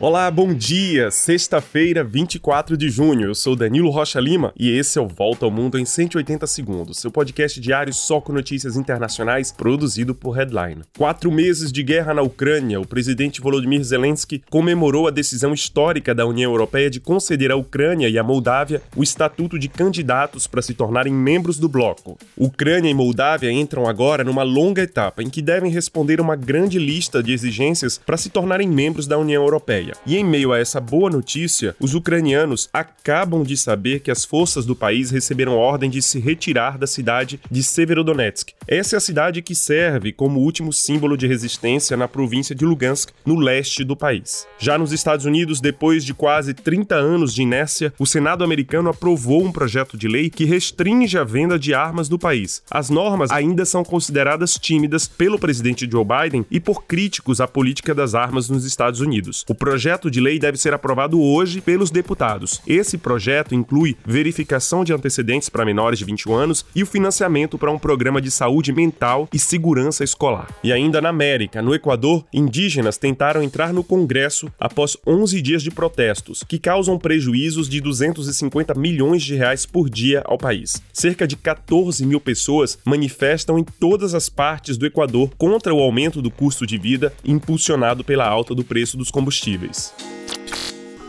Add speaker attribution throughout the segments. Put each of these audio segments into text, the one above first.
Speaker 1: Olá, bom dia! Sexta-feira, 24 de junho. Eu sou Danilo Rocha Lima e esse é o Volta ao Mundo em 180 Segundos, seu podcast diário só com notícias internacionais produzido por Headline. Quatro meses de guerra na Ucrânia, o presidente Volodymyr Zelensky comemorou a decisão histórica da União Europeia de conceder à Ucrânia e à Moldávia o estatuto de candidatos para se tornarem membros do bloco. Ucrânia e Moldávia entram agora numa longa etapa em que devem responder uma grande lista de exigências para se tornarem membros da União Europeia. E em meio a essa boa notícia, os ucranianos acabam de saber que as forças do país receberam ordem de se retirar da cidade de Severodonetsk. Essa é a cidade que serve como último símbolo de resistência na província de Lugansk, no leste do país. Já nos Estados Unidos, depois de quase 30 anos de inércia, o Senado americano aprovou um projeto de lei que restringe a venda de armas do país. As normas ainda são consideradas tímidas pelo presidente Joe Biden e por críticos à política das armas nos Estados Unidos. O projeto de lei deve ser aprovado hoje pelos deputados. Esse projeto inclui verificação de antecedentes para menores de 21 anos e o financiamento para um programa de saúde mental e segurança escolar. E ainda na América, no Equador, indígenas tentaram entrar no Congresso após 11 dias de protestos, que causam prejuízos de 250 milhões de reais por dia ao país. Cerca de 14 mil pessoas manifestam em todas as partes do Equador contra o aumento do custo de vida impulsionado pela alta do preço dos combustíveis.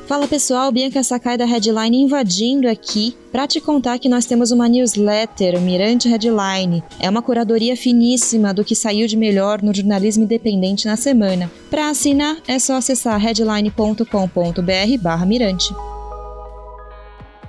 Speaker 2: Fala pessoal, Bianca Sakai da Headline invadindo aqui para te contar que nós temos uma newsletter, o Mirante Headline. É uma curadoria finíssima do que saiu de melhor no jornalismo independente na semana. Para assinar é só acessar headline.com.br/mirante.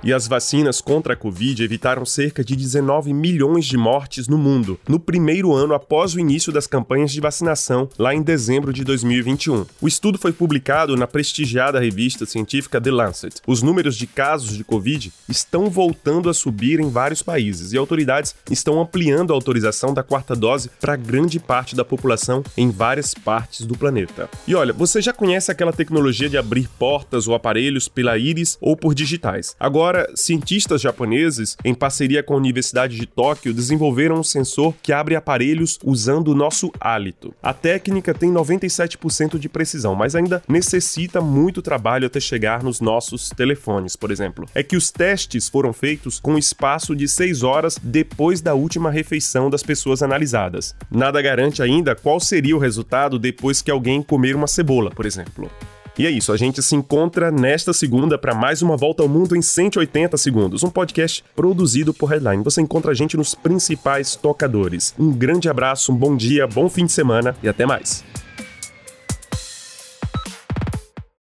Speaker 1: E as vacinas contra a Covid evitaram cerca de 19 milhões de mortes no mundo, no primeiro ano após o início das campanhas de vacinação, lá em dezembro de 2021. O estudo foi publicado na prestigiada revista científica The Lancet. Os números de casos de Covid estão voltando a subir em vários países e autoridades estão ampliando a autorização da quarta dose para grande parte da população em várias partes do planeta. E olha, você já conhece aquela tecnologia de abrir portas ou aparelhos pela íris ou por digitais. Agora, Agora, cientistas japoneses, em parceria com a Universidade de Tóquio, desenvolveram um sensor que abre aparelhos usando o nosso hálito. A técnica tem 97% de precisão, mas ainda necessita muito trabalho até chegar nos nossos telefones, por exemplo. É que os testes foram feitos com espaço de 6 horas depois da última refeição das pessoas analisadas. Nada garante ainda qual seria o resultado depois que alguém comer uma cebola, por exemplo. E é isso, a gente se encontra nesta segunda para mais uma volta ao mundo em 180 segundos, um podcast produzido por Headline. Você encontra a gente nos principais tocadores. Um grande abraço, um bom dia, bom fim de semana e até mais.